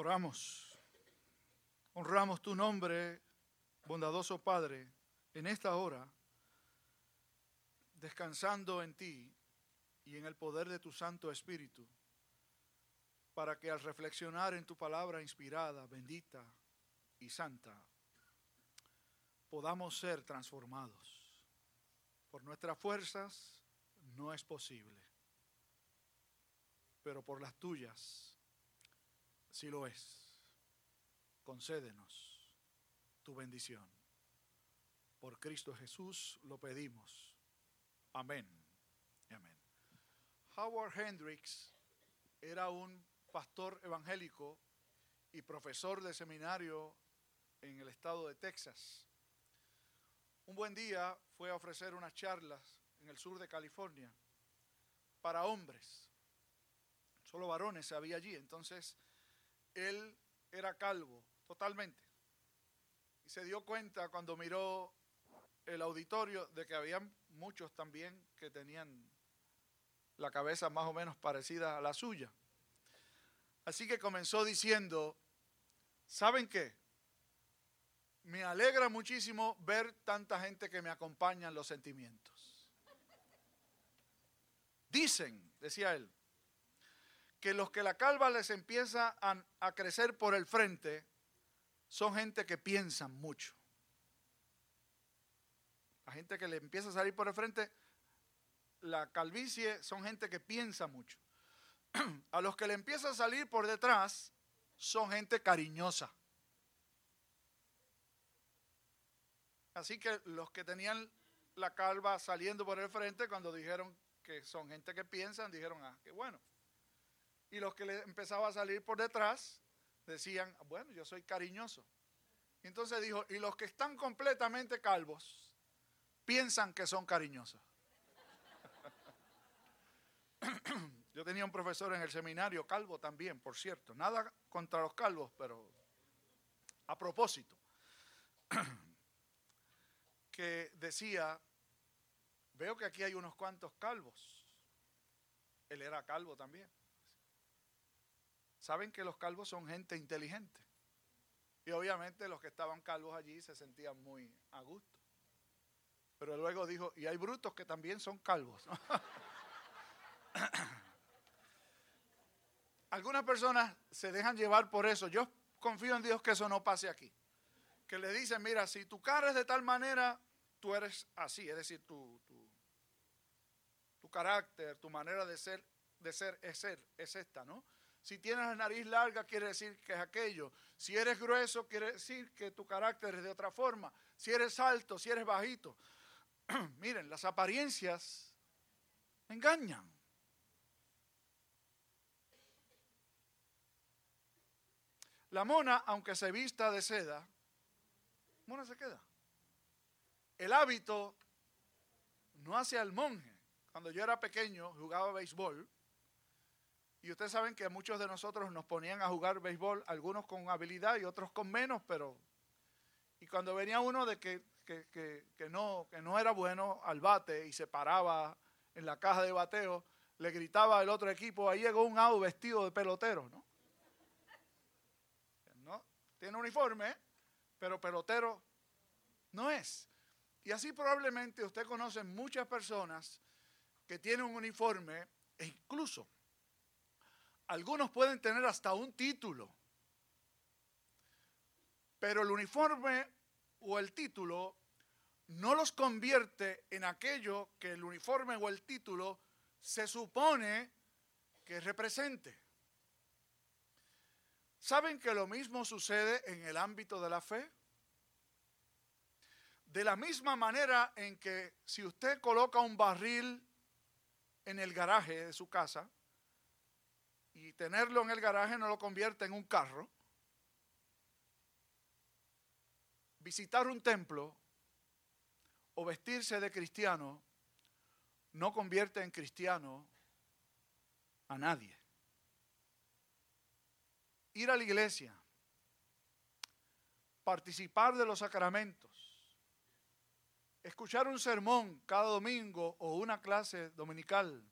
Oramos. Honramos tu nombre, bondadoso Padre, en esta hora, descansando en ti y en el poder de tu Santo Espíritu, para que al reflexionar en tu palabra inspirada, bendita y santa, podamos ser transformados. Por nuestras fuerzas no es posible, pero por las tuyas sí lo es. Concédenos tu bendición. Por Cristo Jesús lo pedimos. Amén. Amén. Howard Hendricks era un pastor evangélico y profesor de seminario en el estado de Texas. Un buen día fue a ofrecer unas charlas en el sur de California para hombres. Solo varones había allí. Entonces, él era calvo totalmente. Y se dio cuenta cuando miró el auditorio de que había muchos también que tenían la cabeza más o menos parecida a la suya. Así que comenzó diciendo, ¿saben qué? Me alegra muchísimo ver tanta gente que me acompaña en los sentimientos. Dicen, decía él, que los que la calva les empieza a, crecer por el frente son gente que piensan mucho. La gente que le empieza a salir por el frente, la calvicie son gente que piensa mucho. A los que le empieza a salir por detrás son gente cariñosa. Así que los que tenían la calva saliendo por el frente, cuando dijeron que son gente que piensan, dijeron, ah, qué bueno. Y los que le empezaba a salir por detrás decían, bueno, yo soy cariñoso. Entonces dijo, y los que están completamente calvos piensan que son cariñosos. Yo tenía un profesor en el seminario calvo también, por cierto. Nada contra los calvos, pero a propósito. Que decía, veo que aquí hay unos cuantos calvos. Él era calvo también. Saben que los calvos son gente inteligente. Y obviamente los que estaban calvos allí se sentían muy a gusto. Pero luego dijo, y hay brutos que también son calvos. Algunas personas se dejan llevar por eso. Yo confío en Dios que eso no pase aquí. Que le dicen, mira, si tu cara es de tal manera, tú eres así. Es decir, tu, tu, tu carácter, tu manera de ser, de ser es ser, es esta, ¿no? Si tienes la nariz larga, quiere decir que es aquello. Si eres grueso, quiere decir que tu carácter es de otra forma. Si eres alto, si eres bajito. Miren, las apariencias engañan. La mona, aunque se vista de seda, mona se queda. El hábito no hace al monje. Cuando yo era pequeño, jugaba béisbol y ustedes saben que muchos de nosotros nos ponían a jugar béisbol, algunos con habilidad y otros con menos, pero... Y cuando venía uno de que, no, que no era bueno al bate y se paraba en la caja de bateo, le gritaba al otro equipo, ahí llegó un out vestido de pelotero, ¿no? ¿No? Tiene uniforme, pero pelotero no es. Y así probablemente usted conoce muchas personas que tienen un uniforme e incluso algunos pueden tener hasta un título, pero el uniforme o el título no los convierte en aquello que el uniforme o el título se supone que represente. ¿Saben que lo mismo sucede en el ámbito de la fe? De la misma manera en que si usted coloca un barril en el garaje de su casa, y tenerlo en el garaje no lo convierte en un carro. Visitar un templo o vestirse de cristiano no convierte en cristiano a nadie. Ir a la iglesia, participar de los sacramentos, escuchar un sermón cada domingo o una clase dominical,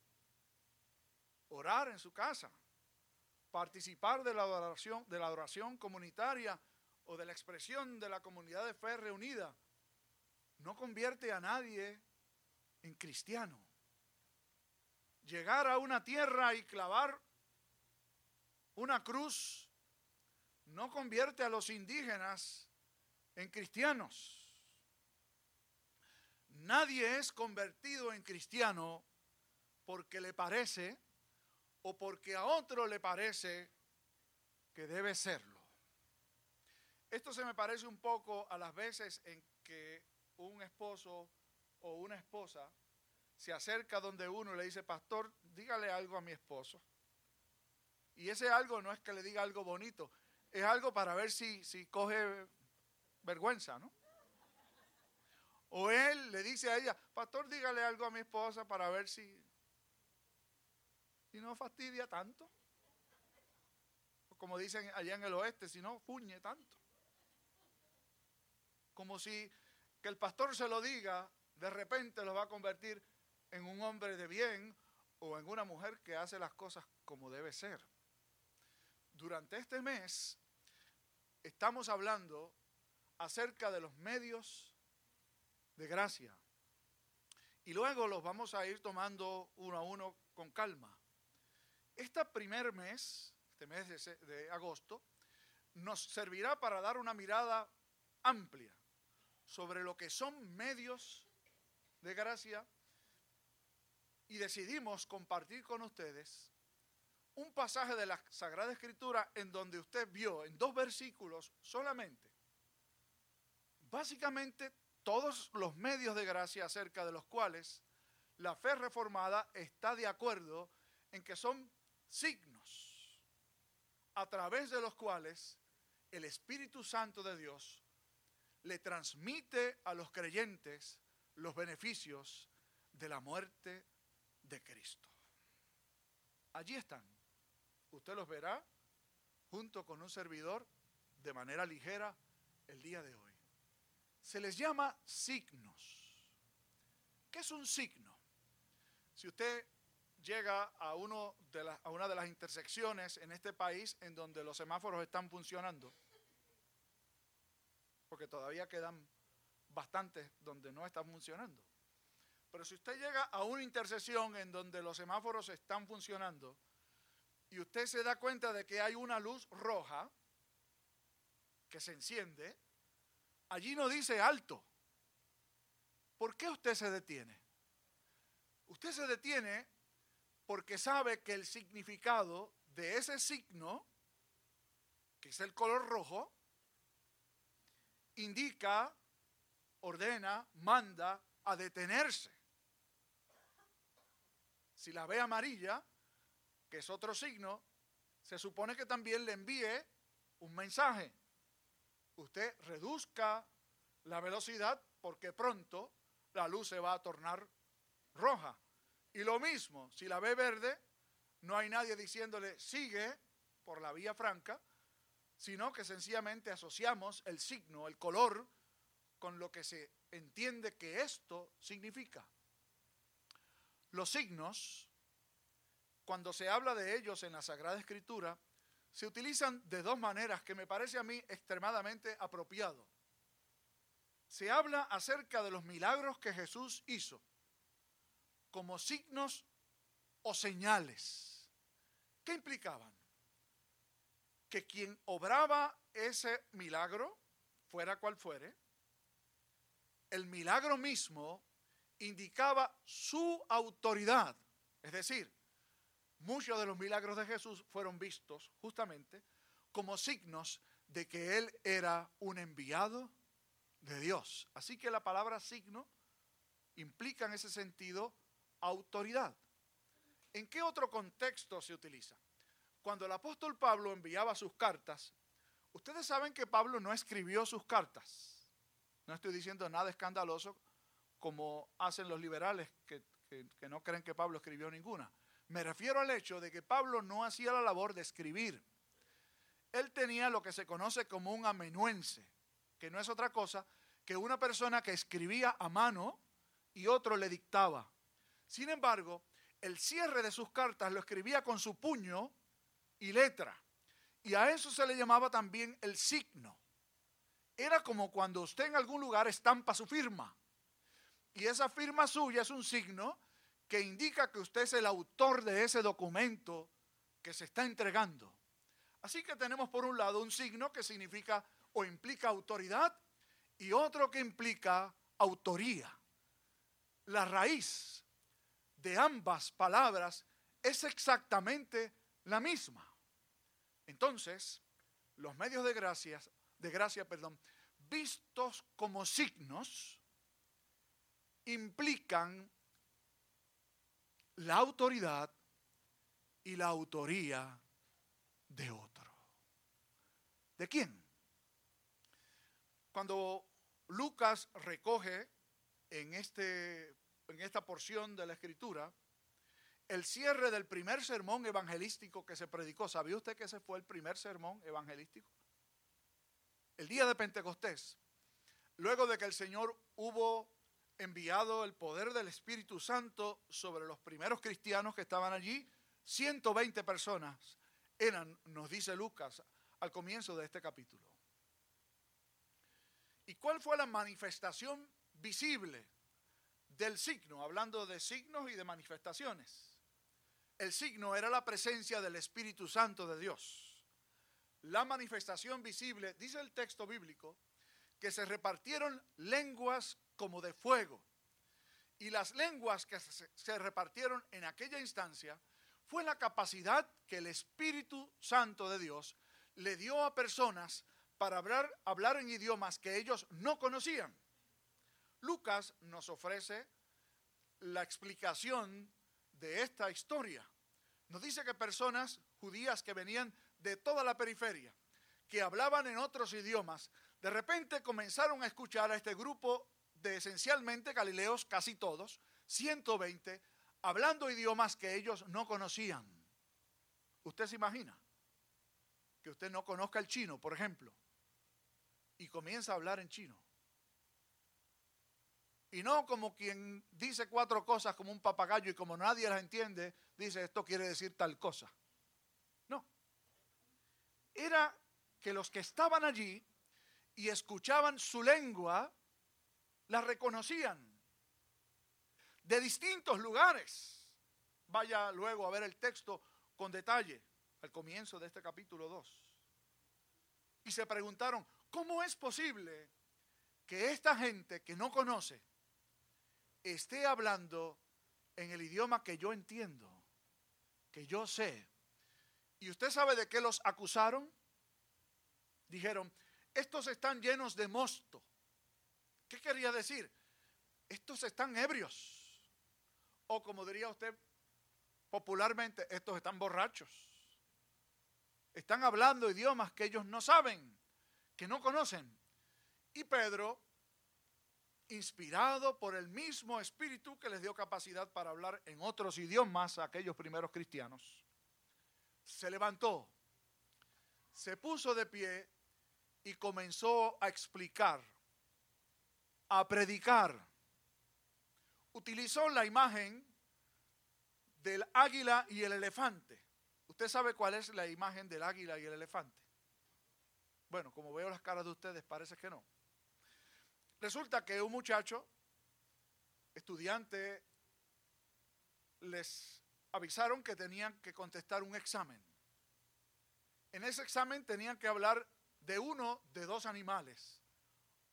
orar en su casa, participar de la adoración, de la adoración comunitaria o de la expresión de la comunidad de fe reunida no convierte a nadie en cristiano. Llegar a una tierra y clavar una cruz no convierte a los indígenas en cristianos. Nadie es convertido en cristiano porque le parece o porque a otro le parece que debe serlo. Esto se me parece un poco a las veces en que un esposo o una esposa se acerca donde uno y le dice, pastor, dígale algo a mi esposo. Y ese algo no es que le diga algo bonito, es algo para ver si, si coge vergüenza, ¿no? O él le dice a ella, pastor, dígale algo a mi esposa para ver si, si no fastidia tanto. Como dicen allá en el oeste, si no fuñe tanto. Como si que el pastor se lo diga, de repente lo va a convertir en un hombre de bien o en una mujer que hace las cosas como debe ser. Durante este mes estamos hablando acerca de los medios de gracia. Y luego los vamos a ir tomando uno a uno con calma. Este primer mes, este mes de, de agosto, nos servirá para dar una mirada amplia sobre lo que son medios de gracia y decidimos compartir con ustedes un pasaje de la Sagrada Escritura en donde usted vio en dos versículos solamente, básicamente todos los medios de gracia acerca de los cuales la fe reformada está de acuerdo en que son signos a través de los cuales el Espíritu Santo de Dios le transmite a los creyentes los beneficios de la muerte de Cristo. Allí están. Usted los verá junto con un servidor de manera ligera el día de hoy. Se les llama signos. ¿Qué es un signo? Si usted llega a, uno de a una de las intersecciones en este país en donde los semáforos están funcionando, porque todavía quedan bastantes donde no están funcionando. Pero si usted llega a una intersección en donde los semáforos están funcionando y usted se da cuenta de que hay una luz roja que se enciende, allí no dice alto. ¿Por qué usted se detiene? Usted se detiene porque sabe que el significado de ese signo, que es el color rojo, indica, ordena, manda a detenerse. Si la ve amarilla, que es otro signo, se supone que también le envíe un mensaje. Usted reduzca la velocidad porque pronto la luz se va a tornar roja. Y lo mismo, si la ve verde, no hay nadie diciéndole sigue por la vía franca, sino que sencillamente asociamos el signo, el color, con lo que se entiende que esto significa. Los signos, cuando se habla de ellos en la Sagrada Escritura, se utilizan de dos maneras que me parece a mí extremadamente apropiado. Se habla acerca de los milagros que Jesús hizo como signos o señales. ¿Qué implicaban? que quien obraba ese milagro, fuera cual fuere, el milagro mismo indicaba su autoridad. Es decir, muchos de los milagros de Jesús fueron vistos justamente como signos de que Él era un enviado de Dios. Así que la palabra signo implica en ese sentido autoridad. ¿En qué otro contexto se utiliza? cuando el apóstol Pablo enviaba sus cartas, ustedes saben que Pablo no escribió sus cartas. No estoy diciendo nada escandaloso como hacen los liberales que, no creen que Pablo escribió ninguna. Me refiero al hecho de que Pablo no hacía la labor de escribir. Él tenía lo que se conoce como un amenuense, que no es otra cosa que una persona que escribía a mano y otro le dictaba. Sin embargo, el cierre de sus cartas lo escribía con su puño y letra. Y a eso se le llamaba también el signo. Era como cuando usted en algún lugar estampa su firma. Y esa firma suya es un signo que indica que usted es el autor de ese documento que se está entregando. Así que tenemos por un lado un signo que significa o implica autoridad y otro que implica autoría. La raíz de ambas palabras es exactamente la misma. Entonces, los medios de gracia, de gracia, perdón, vistos como signos, implican la autoridad y la autoría de otro. ¿De quién? Cuando Lucas recoge en, este, en esta porción de la escritura el cierre del primer sermón evangelístico que se predicó. ¿Sabía usted que ese fue el primer sermón evangelístico? El día de Pentecostés, luego de que el Señor hubo enviado el poder del Espíritu Santo sobre los primeros cristianos que estaban allí, 120 personas eran, nos dice Lucas al comienzo de este capítulo. ¿Y cuál fue la manifestación visible del signo? Hablando de signos y de manifestaciones. El signo era la presencia del Espíritu Santo de Dios. La manifestación visible, dice el texto bíblico, que se repartieron lenguas como de fuego. Y las lenguas que se repartieron en aquella instancia fue la capacidad que el Espíritu Santo de Dios le dio a personas para hablar, hablar en idiomas que ellos no conocían. Lucas nos ofrece la explicación de esta historia. Nos dice que personas judías que venían de toda la periferia, que hablaban en otros idiomas, de repente comenzaron a escuchar a este grupo de esencialmente galileos, casi todos, 120, hablando idiomas que ellos no conocían. ¿Usted se imagina? Que usted no conozca el chino, por ejemplo, y comienza a hablar en chino. Y no como quien dice cuatro cosas como un papagayo y como nadie las entiende, dice esto quiere decir tal cosa. No. Era que los que estaban allí y escuchaban su lengua, la reconocían de distintos lugares. Vaya luego a ver el texto con detalle al comienzo de este capítulo 2. Y se preguntaron, ¿cómo es posible que esta gente que no conoce esté hablando en el idioma que yo entiendo, que yo sé? ¿Y usted sabe de qué los acusaron? Dijeron, estos están llenos de mosto. ¿Qué quería decir? Estos están ebrios. O como diría usted popularmente, estos están borrachos. Están hablando idiomas que ellos no saben, que no conocen. Y Pedro, inspirado por el mismo espíritu que les dio capacidad para hablar en otros idiomas a aquellos primeros cristianos, se levantó, se puso de pie y comenzó a explicar, a predicar utilizó la imagen del águila y el elefante. ¿Usted sabe cuál es la imagen del águila y el elefante? Bueno, como veo las caras de ustedes, parece que no. Resulta que un muchacho, estudiante, les avisaron que tenían que contestar un examen. En ese examen tenían que hablar de uno de dos animales,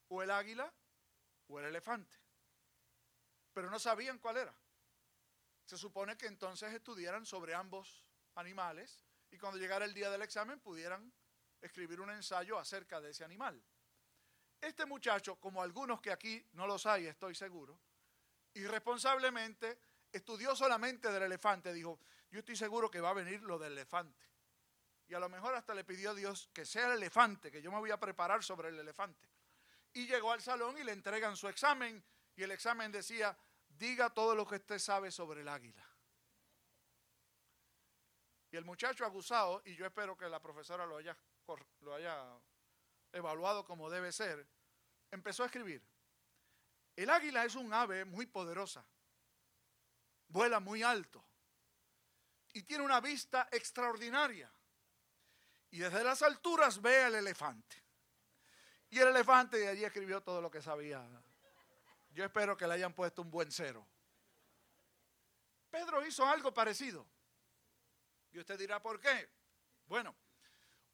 o el águila o el elefante pero no sabían cuál era. Se supone que entonces estudiaran sobre ambos animales y cuando llegara el día del examen pudieran escribir un ensayo acerca de ese animal. Este muchacho, como algunos que aquí no los hay, estoy seguro, irresponsablemente estudió solamente del elefante. Dijo, yo estoy seguro que va a venir lo del elefante. Y a lo mejor hasta le pidió a Dios que sea el elefante, que yo me voy a preparar sobre el elefante. Y llegó al salón y le entregan su examen y el examen decía, diga todo lo que usted sabe sobre el águila. Y el muchacho acusado, y yo espero que la profesora lo haya, lo haya evaluado como debe ser, empezó a escribir. El águila es un ave muy poderosa, vuela muy alto y tiene una vista extraordinaria. y desde las alturas ve al elefante. Y el elefante de allí escribió todo lo que sabía. Yo espero que le hayan puesto un buen cero. Pedro hizo algo parecido. Y usted dirá, ¿por qué? Bueno,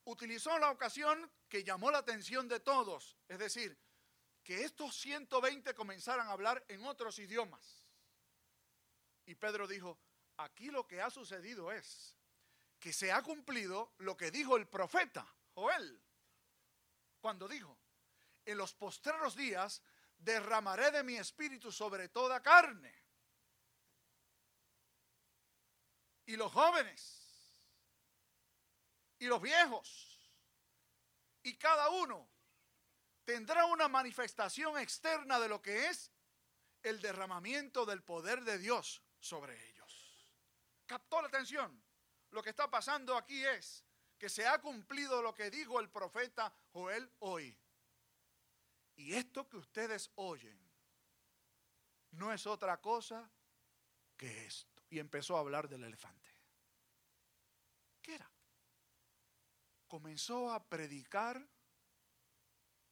utilizó la ocasión que llamó la atención de todos, es decir, que estos 120 comenzaran a hablar en otros idiomas. Y Pedro dijo, aquí lo que ha sucedido es que se ha cumplido lo que dijo el profeta Joel, cuando dijo, en los postreros días derramaré de mi espíritu sobre toda carne. Y los jóvenes, y los viejos, y cada uno tendrá una manifestación externa de lo que es el derramamiento del poder de Dios sobre ellos. ¿Captó la atención? Lo que está pasando aquí es que se ha cumplido lo que dijo el profeta Joel hoy. Y esto que ustedes oyen no es otra cosa que esto. Y empezó a hablar del elefante. ¿Qué era? Comenzó a predicar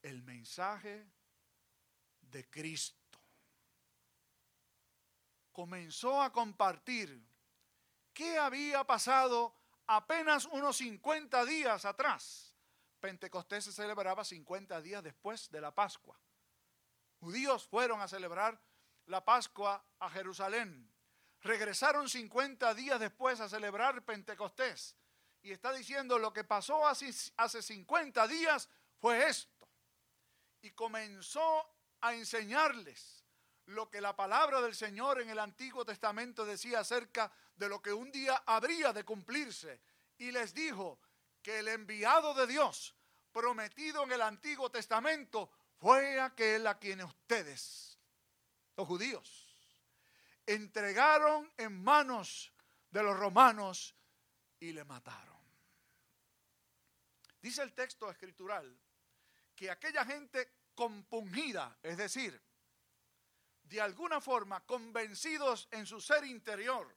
el mensaje de Cristo. Comenzó a compartir qué había pasado apenas unos 50 días atrás. Pentecostés se celebraba 50 días después de la Pascua. Judíos fueron a celebrar la Pascua a Jerusalén. Regresaron 50 días después a celebrar Pentecostés. Y está diciendo lo que pasó hace, hace 50 días fue esto y comenzó a enseñarles lo que la palabra del Señor en el Antiguo Testamento decía acerca de lo que un día habría de cumplirse. Y les dijo que el enviado de Dios prometido en el Antiguo Testamento fue aquel a quien ustedes, los judíos, entregaron en manos de los romanos y le mataron. Dice el texto escritural que aquella gente compungida, es decir, de alguna forma convencidos en su ser interior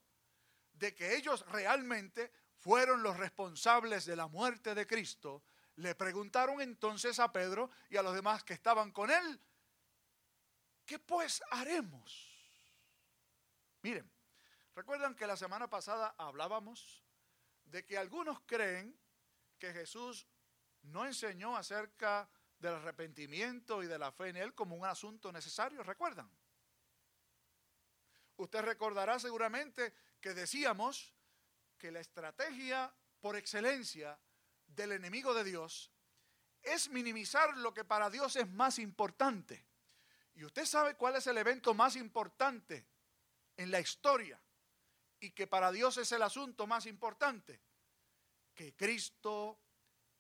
de que ellos realmente fueron los responsables de la muerte de Cristo, le preguntaron entonces a Pedro y a los demás que estaban con él, ¿qué pues haremos? Miren, recuerdan que la semana pasada hablábamos de que algunos creen que Jesús no enseñó acerca del arrepentimiento y de la fe en Él como un asunto necesario, ¿recuerdan? Usted recordará seguramente que decíamos que la estrategia por excelencia del enemigo de Dios es minimizar lo que para Dios es más importante. Y usted sabe cuál es el evento más importante en la historia y que para Dios es el asunto más importante. Que Cristo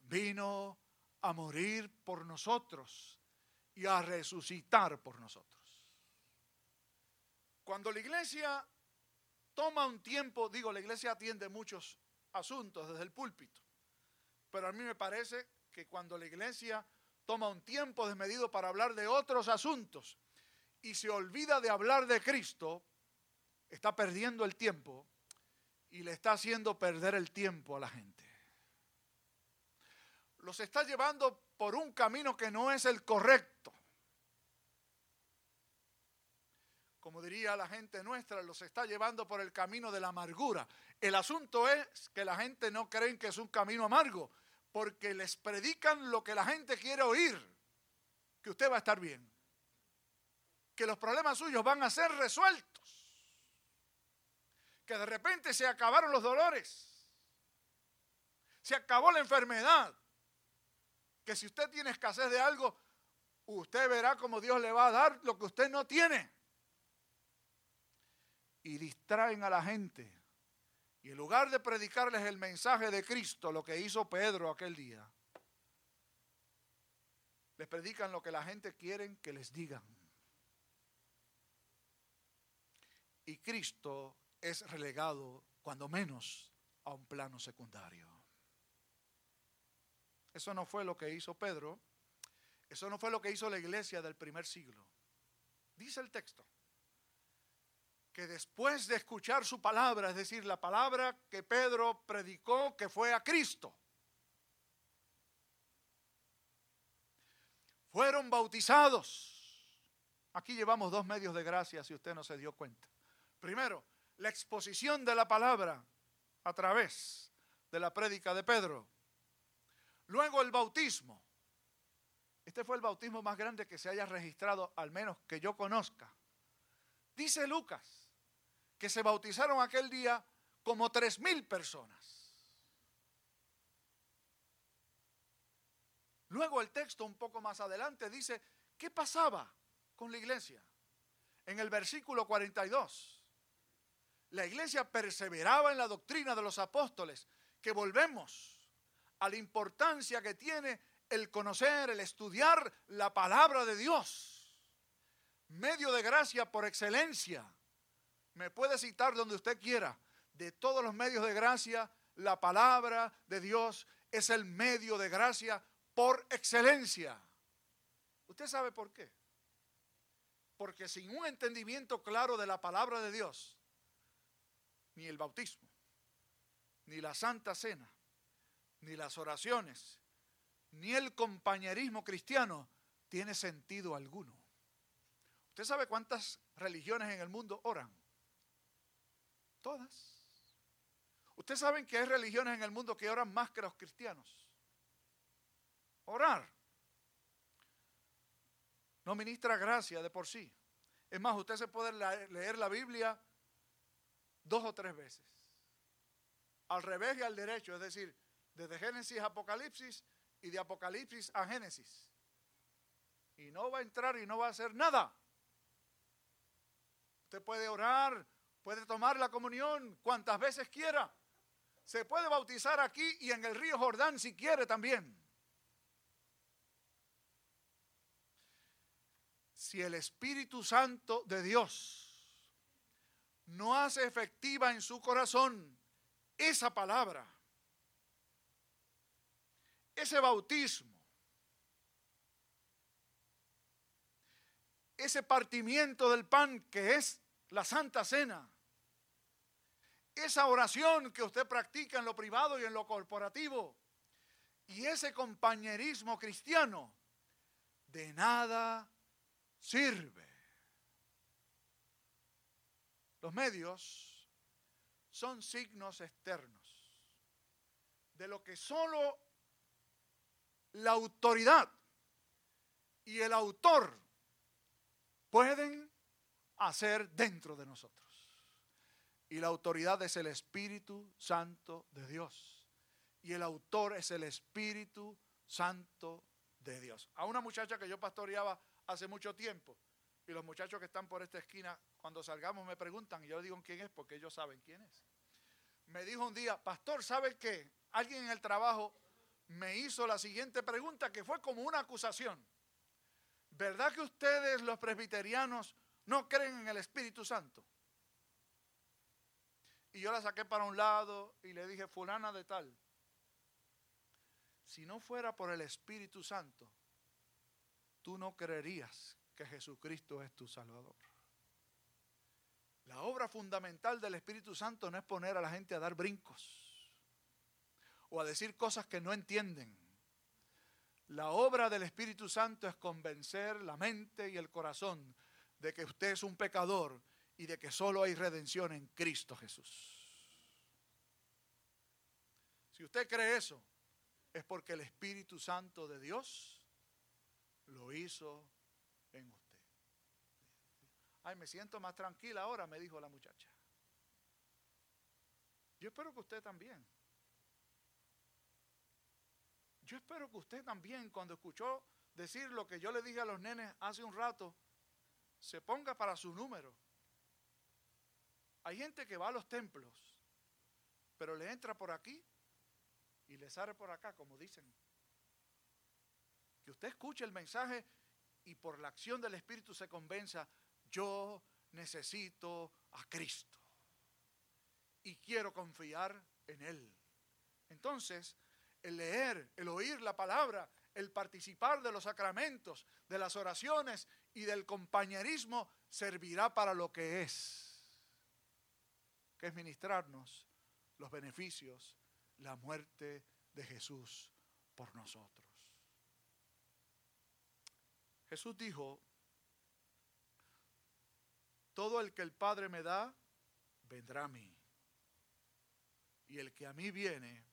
vino a morir por nosotros y a resucitar por nosotros. Cuando la iglesia toma un tiempo, digo, la iglesia atiende muchos asuntos desde el púlpito, pero a mí me parece que cuando la iglesia toma un tiempo desmedido para hablar de otros asuntos y se olvida de hablar de Cristo, está perdiendo el tiempo y le está haciendo perder el tiempo a la gente los está llevando por un camino que no es el correcto. Como diría la gente nuestra, los está llevando por el camino de la amargura. El asunto es que la gente no cree que es un camino amargo, porque les predican lo que la gente quiere oír, que usted va a estar bien, que los problemas suyos van a ser resueltos, que de repente se acabaron los dolores, se acabó la enfermedad, que si usted tiene escasez de algo, usted verá como Dios le va a dar lo que usted no tiene. Y distraen a la gente. Y en lugar de predicarles el mensaje de Cristo, lo que hizo Pedro aquel día, les predican lo que la gente quiere que les digan. Y Cristo es relegado, cuando menos, a un plano secundario. Eso no fue lo que hizo Pedro. Eso no fue lo que hizo la iglesia del primer siglo. Dice el texto que después de escuchar su palabra, es decir, la palabra que Pedro predicó que fue a Cristo, fueron bautizados. Aquí llevamos dos medios de gracia si usted no se dio cuenta. Primero, la exposición de la palabra a través de la prédica de Pedro. Luego el bautismo. Este fue el bautismo más grande que se haya registrado, al menos que yo conozca. Dice Lucas que se bautizaron aquel día como tres mil personas. Luego el texto un poco más adelante dice, ¿qué pasaba con la iglesia? En el versículo 42, la iglesia perseveraba en la doctrina de los apóstoles, que volvemos a la importancia que tiene el conocer, el estudiar la palabra de Dios. Medio de gracia por excelencia. Me puede citar donde usted quiera. De todos los medios de gracia, la palabra de Dios es el medio de gracia por excelencia. ¿Usted sabe por qué? Porque sin un entendimiento claro de la palabra de Dios, ni el bautismo, ni la santa cena, ni las oraciones, ni el compañerismo cristiano tiene sentido alguno. ¿Usted sabe cuántas religiones en el mundo oran? Todas. ¿Ustedes saben que hay religiones en el mundo que oran más que los cristianos? Orar. No ministra gracia de por sí. Es más, usted se puede leer la Biblia dos o tres veces. Al revés y al derecho, es decir, desde Génesis a Apocalipsis y de Apocalipsis a Génesis. Y no va a entrar y no va a hacer nada. Usted puede orar, puede tomar la comunión cuantas veces quiera. Se puede bautizar aquí y en el río Jordán si quiere también. Si el Espíritu Santo de Dios no hace efectiva en su corazón esa palabra, ese bautismo, ese partimiento del pan que es la Santa Cena, esa oración que usted practica en lo privado y en lo corporativo, y ese compañerismo cristiano, de nada sirve. Los medios son signos externos de lo que solo la autoridad y el autor pueden hacer dentro de nosotros. Y la autoridad es el Espíritu Santo de Dios. Y el autor es el Espíritu Santo de Dios. A una muchacha que yo pastoreaba hace mucho tiempo, y los muchachos que están por esta esquina, cuando salgamos me preguntan, y yo digo quién es, porque ellos saben quién es. Me dijo un día, pastor, ¿sabe qué? Alguien en el trabajo me hizo la siguiente pregunta que fue como una acusación. ¿Verdad que ustedes los presbiterianos no creen en el Espíritu Santo? Y yo la saqué para un lado y le dije, fulana de tal, si no fuera por el Espíritu Santo, tú no creerías que Jesucristo es tu Salvador. La obra fundamental del Espíritu Santo no es poner a la gente a dar brincos o a decir cosas que no entienden. La obra del Espíritu Santo es convencer la mente y el corazón de que usted es un pecador y de que solo hay redención en Cristo Jesús. Si usted cree eso, es porque el Espíritu Santo de Dios lo hizo en usted. Ay, me siento más tranquila ahora, me dijo la muchacha. Yo espero que usted también. Yo espero que usted también, cuando escuchó decir lo que yo le dije a los nenes hace un rato, se ponga para su número. Hay gente que va a los templos, pero le entra por aquí y le sale por acá, como dicen. Que usted escuche el mensaje y por la acción del Espíritu se convenza, yo necesito a Cristo y quiero confiar en Él. Entonces, el leer, el oír la palabra, el participar de los sacramentos, de las oraciones y del compañerismo servirá para lo que es, que es ministrarnos los beneficios, la muerte de Jesús por nosotros. Jesús dijo, todo el que el Padre me da, vendrá a mí. Y el que a mí viene,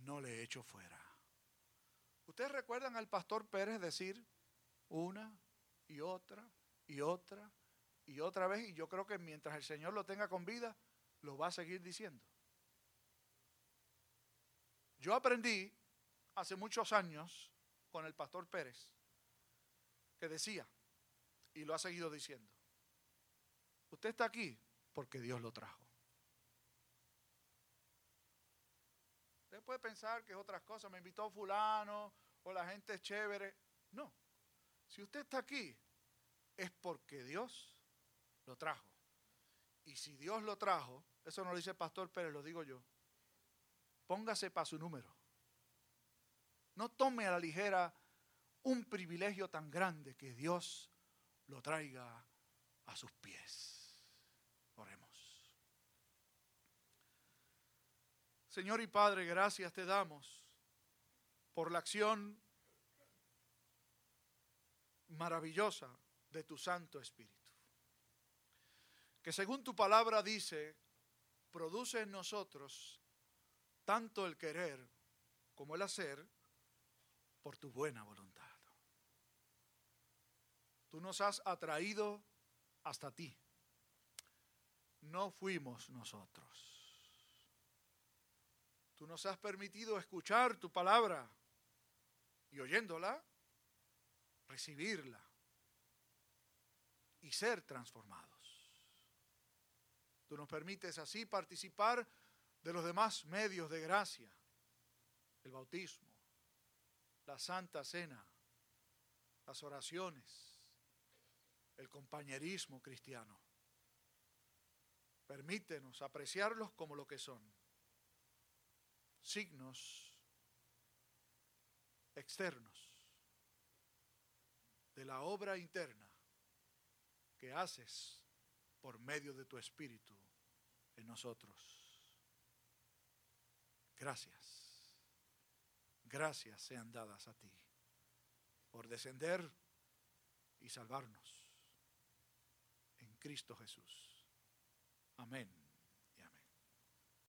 no le echo fuera. ¿Ustedes recuerdan al pastor Pérez decir una y otra y otra y otra vez? Y yo creo que mientras el Señor lo tenga con vida, lo va a seguir diciendo. Yo aprendí hace muchos años con el pastor Pérez que decía, y lo ha seguido diciendo, usted está aquí porque Dios lo trajo. Usted puede pensar que es otras cosas, me invitó fulano o la gente es chévere. No, si usted está aquí es porque Dios lo trajo. Y si Dios lo trajo, eso no lo dice el pastor Pérez, lo digo yo, póngase para su número. No tome a la ligera un privilegio tan grande que Dios lo traiga a sus pies. Señor y Padre, gracias te damos por la acción maravillosa de tu Santo Espíritu. Que según tu palabra dice, produce en nosotros tanto el querer como el hacer por tu buena voluntad. Tú nos has atraído hasta ti. No fuimos nosotros. Tú nos has permitido escuchar tu palabra y oyéndola, recibirla y ser transformados. Tú nos permites así participar de los demás medios de gracia, el bautismo, la santa cena, las oraciones, el compañerismo cristiano. Permítenos apreciarlos como lo que son, signos externos de la obra interna que haces por medio de tu Espíritu en nosotros. Gracias. Gracias sean dadas a ti por descender y salvarnos. Cristo Jesús. Amén.